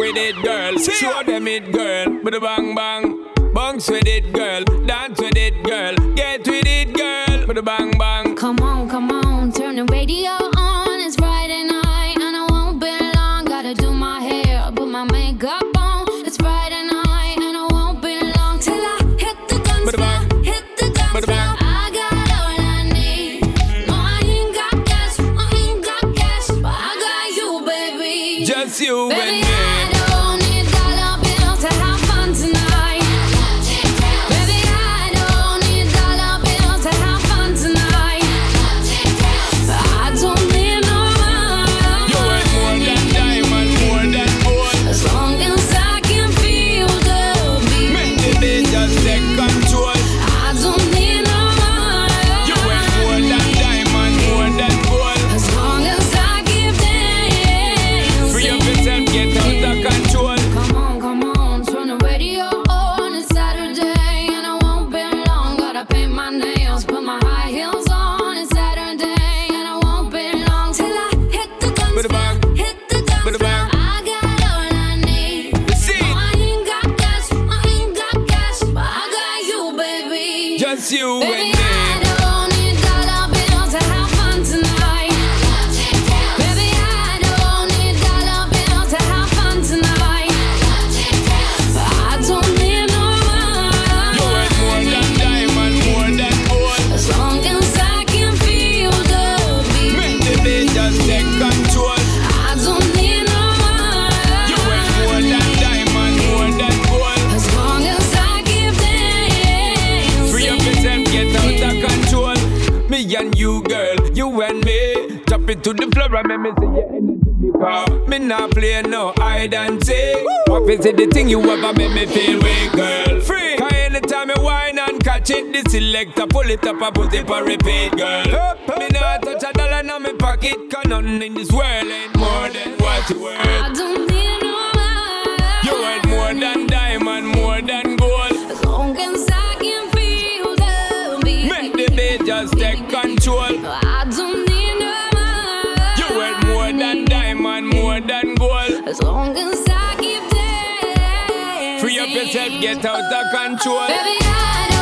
with it, girl. Show them it, girl. With a bang bang. Bounce with it, girl. Dance with it, girl. Get with it, girl. With a bang bang. it's the thing you ever make me feel weak, girl. Free. Cause anytime I whine and catch it, the selector pull it up and put it on repeat, girl. Up, up, me nah touch a dollar in my pocket, cause nothing in this world ain't more than what you worth. I don't need no money. You worth more than diamond, more than gold. As long as I can feel the beat. Make the beat just take control. I don't need no money. You worth more than diamond, more than gold. As long as I yourself, get out of control. Baby,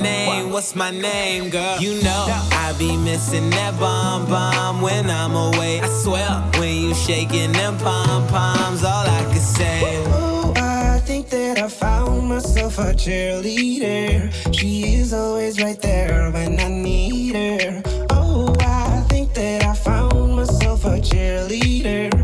name? What's my name, girl? You know I be missing that bomb bomb when I'm away. I swear when you shaking them pom poms, all I can say. Oh, I think that I found myself a cheerleader. She is always right there when I need her. Oh, I think that I found myself a cheerleader.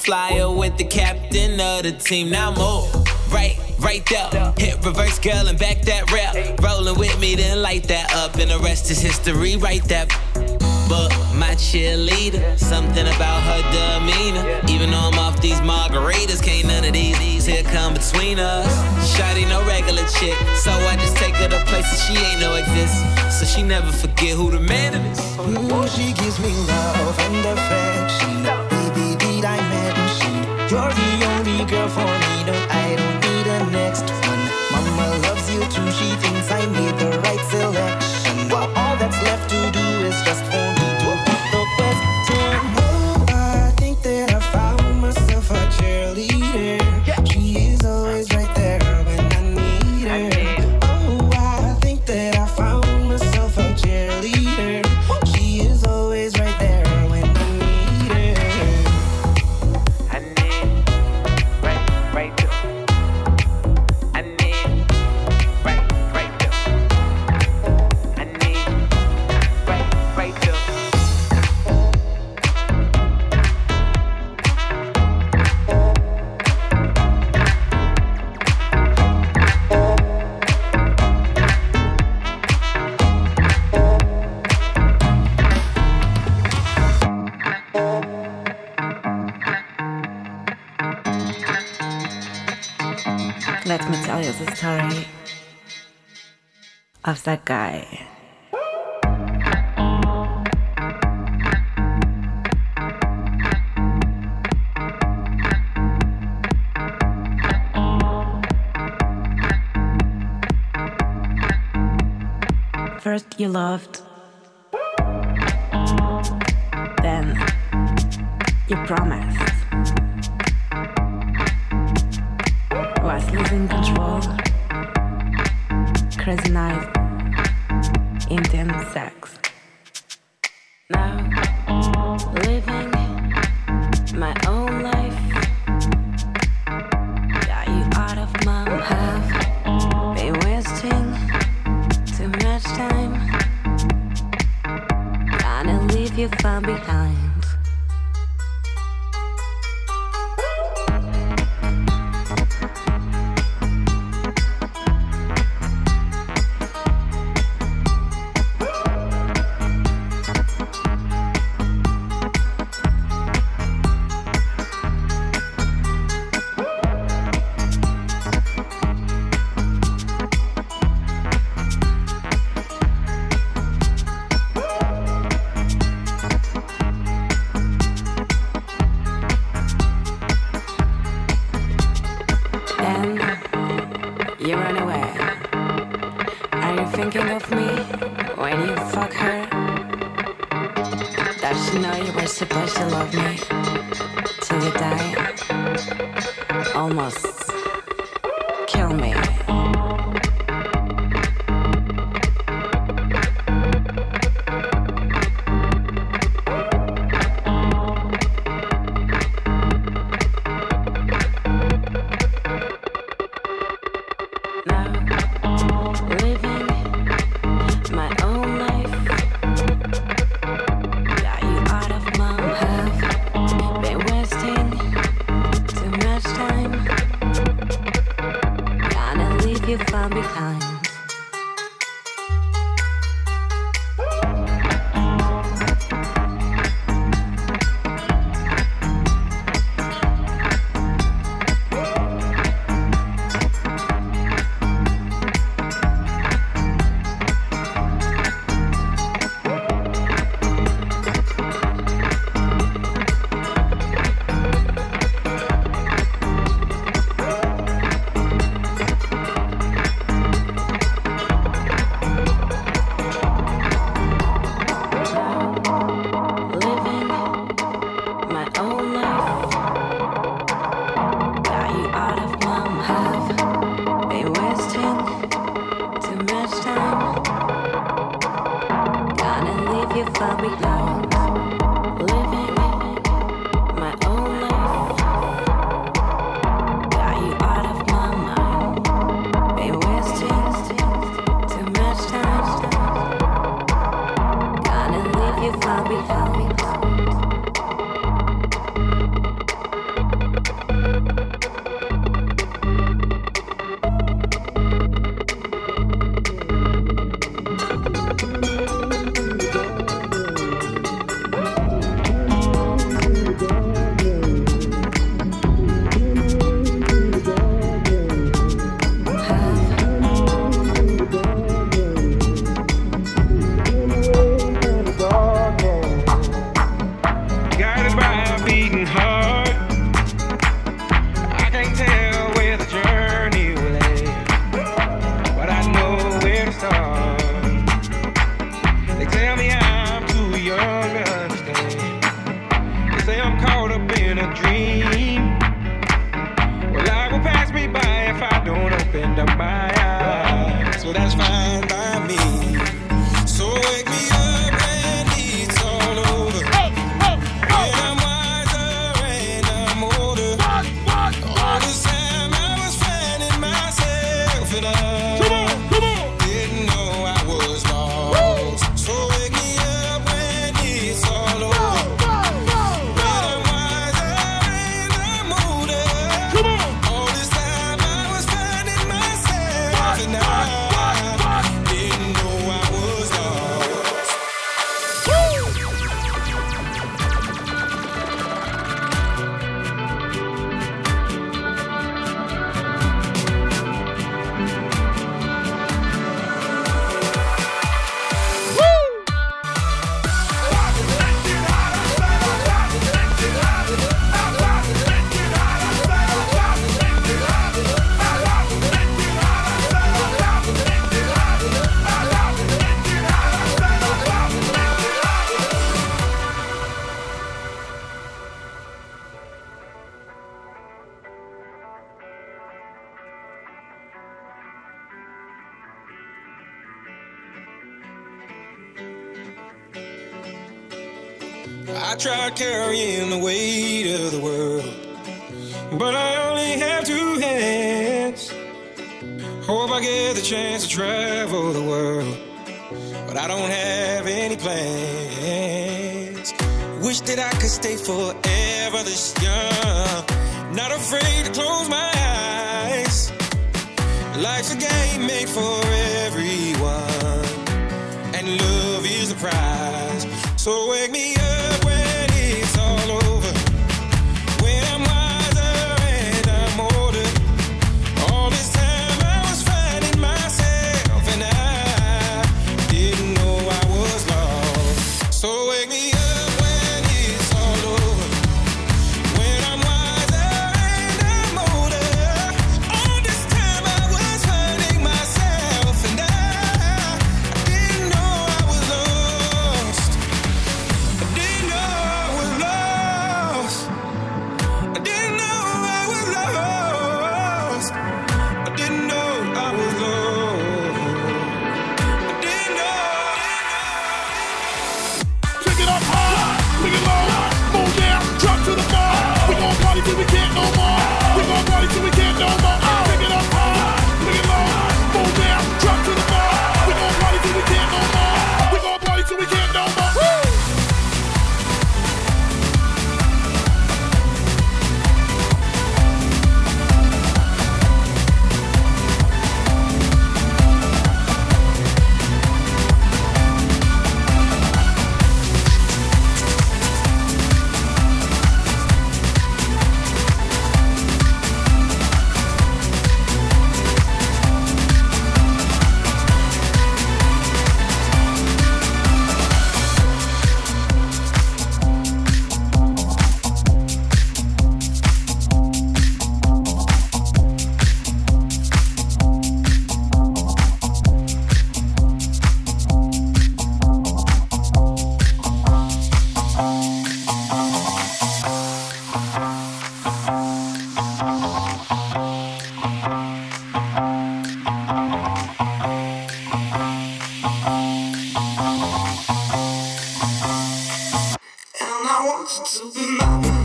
style, you fly her with the captain of the team. Now move right, right there. Hit reverse, girl, and back that rap. Rolling with me, then light that up, and the rest is history. Right that. But my cheerleader, something about her demeanor. Even though I'm off these margaritas, can't none of these, these here come between us. Shawty no regular chick, so I just take her to places she ain't know exist. So she never forget who the man is. Mm, she gives me love and affection. You're the only girl for me? No, I don't need a next one. Mama loves you too. She thinks I made that guy. First you loved, Leave you far behind. it up. Out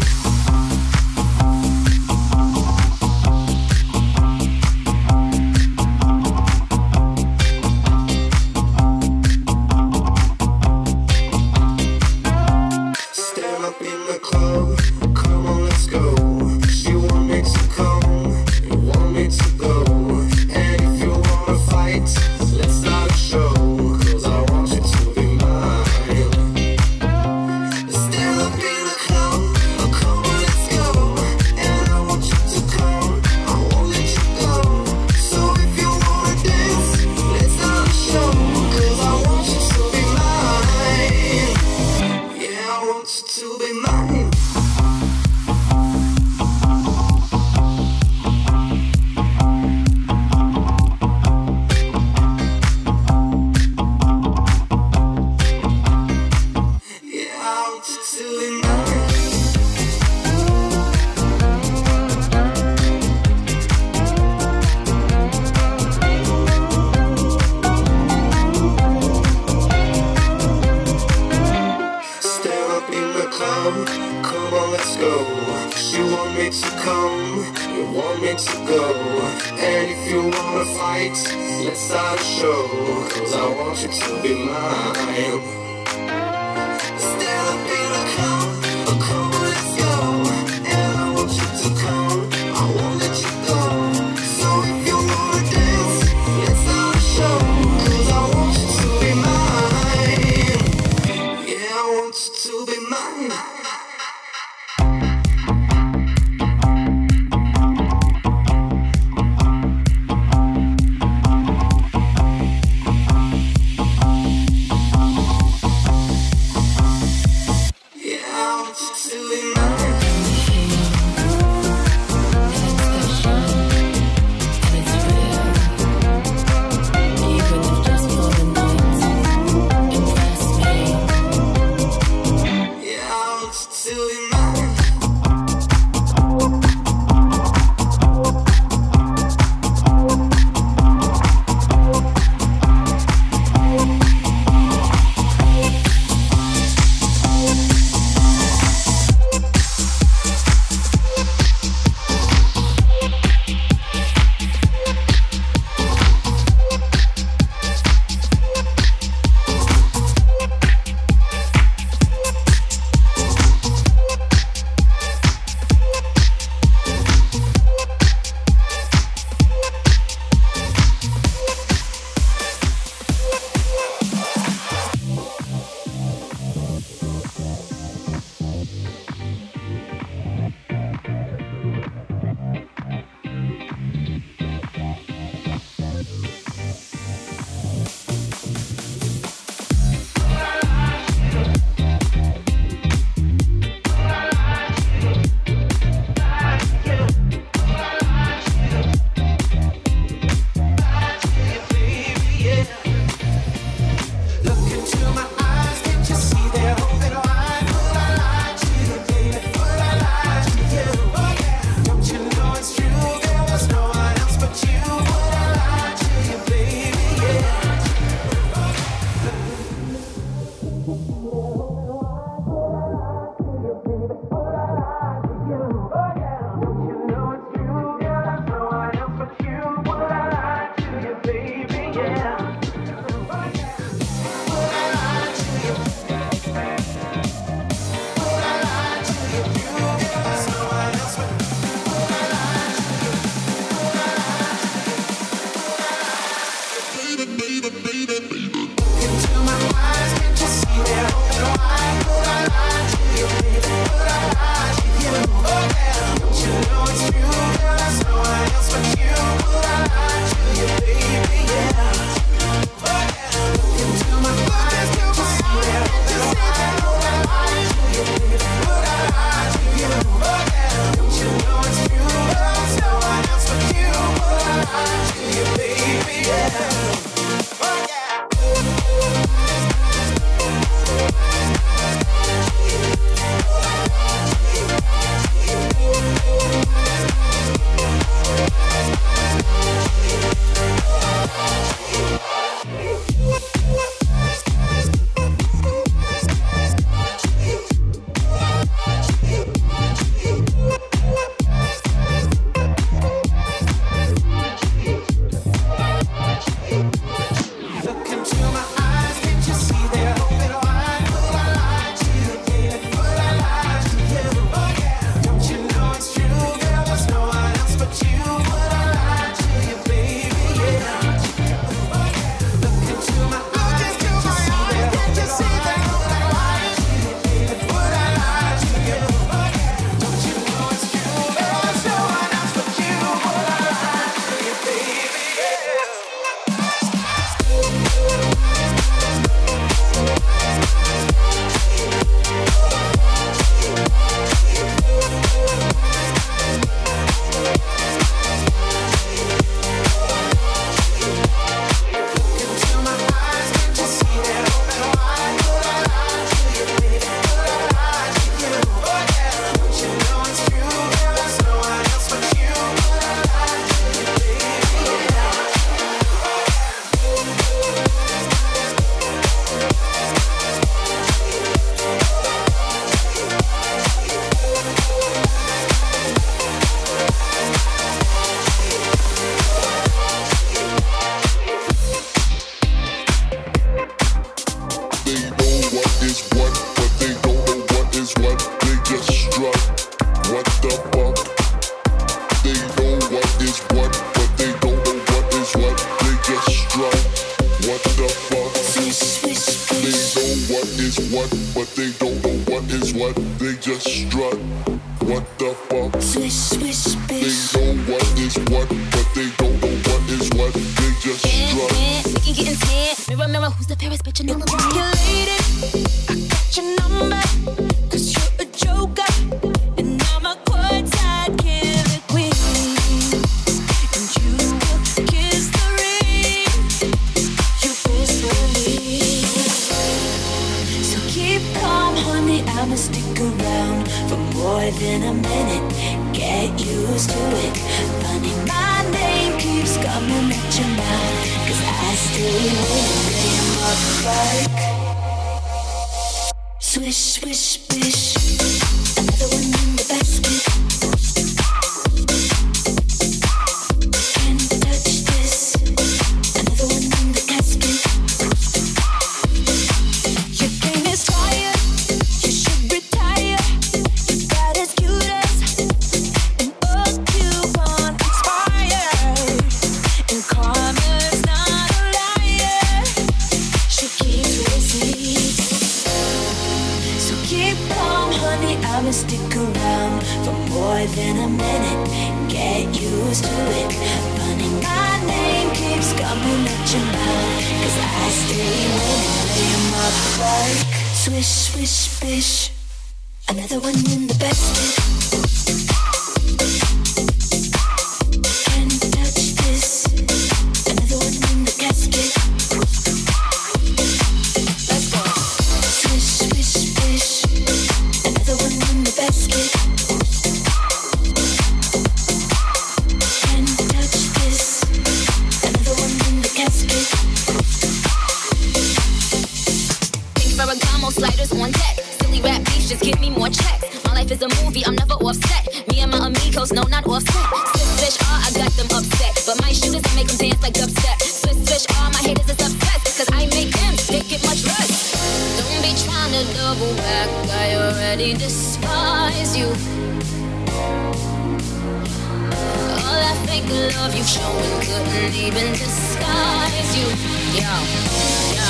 around for more than a minute. Get used to it. Funny, my name keeps coming at your mouth. Cause I still name up like Swish, swish, swish. Another one in the basket. love you showing couldn't even disguise you. Yo, yo.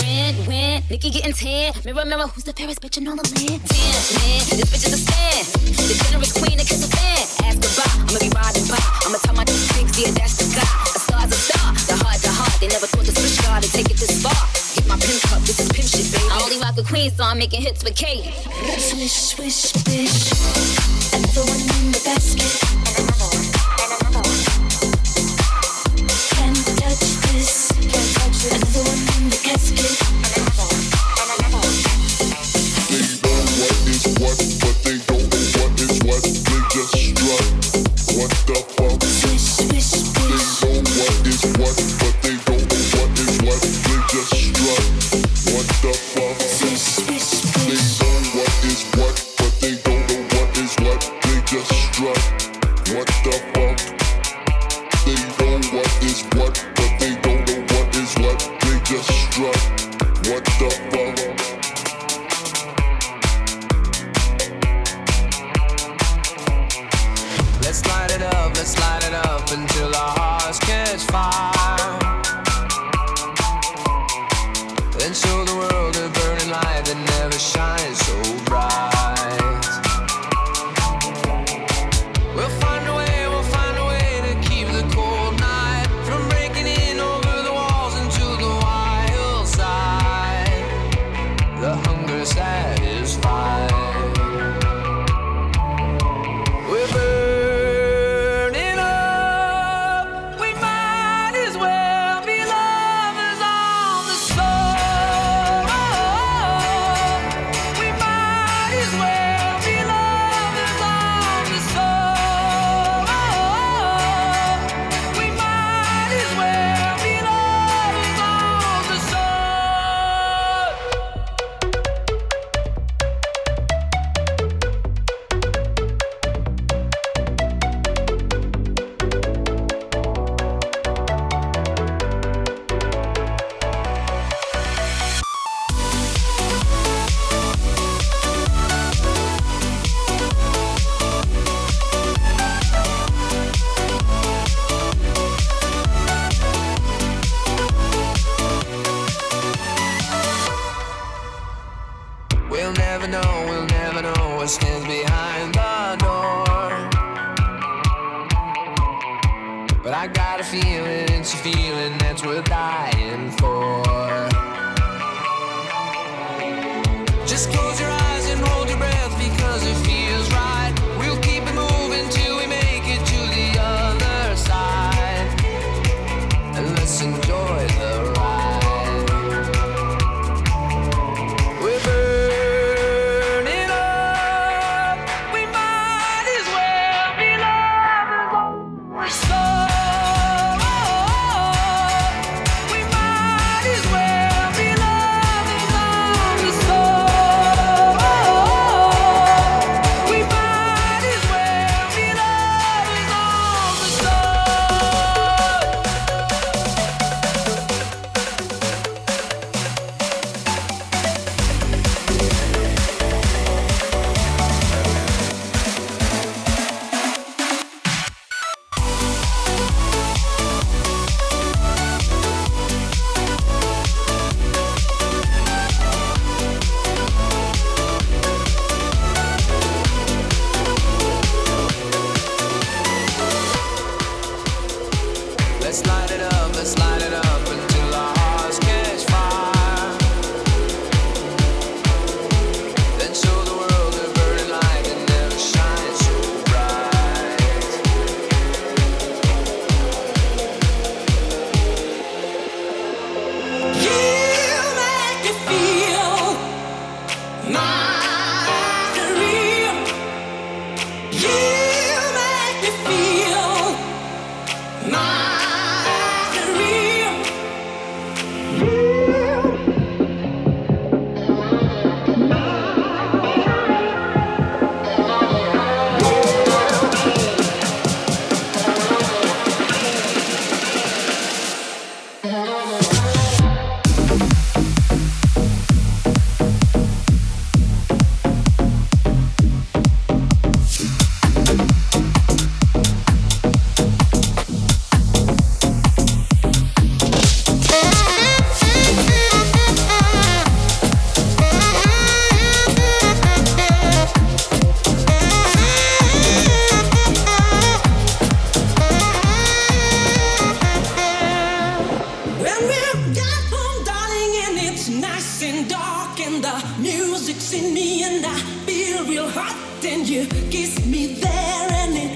When, when, Nicki getting tan. Mirror, mirror, who's the fairest bitch in all the land? Damn, man, this bitch is a stan. The generous queen that kiss a fan. Ask her why, I'ma be riding by. I'ma tell my things, yeah, that's the guy. A star's a star, the heart, the heart. They never thought this bitch got to take it this far. Get my pimp cup, this is pimp shit, baby. I only rock a queen, so I'm making hits with Kate. Swish, swish, bitch. Another one in the basket. Hot, and you kiss me there, and it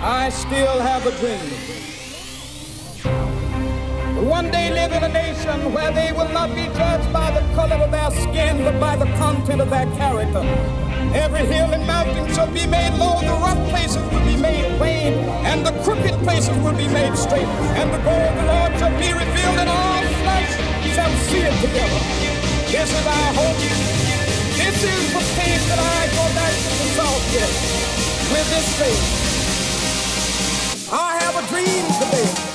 I still have a dream. One day live in a nation where they will not be judged by the color of their skin, but by the content of their character. Every hill and mountain shall be made low, the rough places will be made plain, and the crooked places will be made straight. And the glory of the Lord shall be revealed, and all flesh shall see it together. This is our hope. This is the faith that I go back to the south with. With this faith. I have a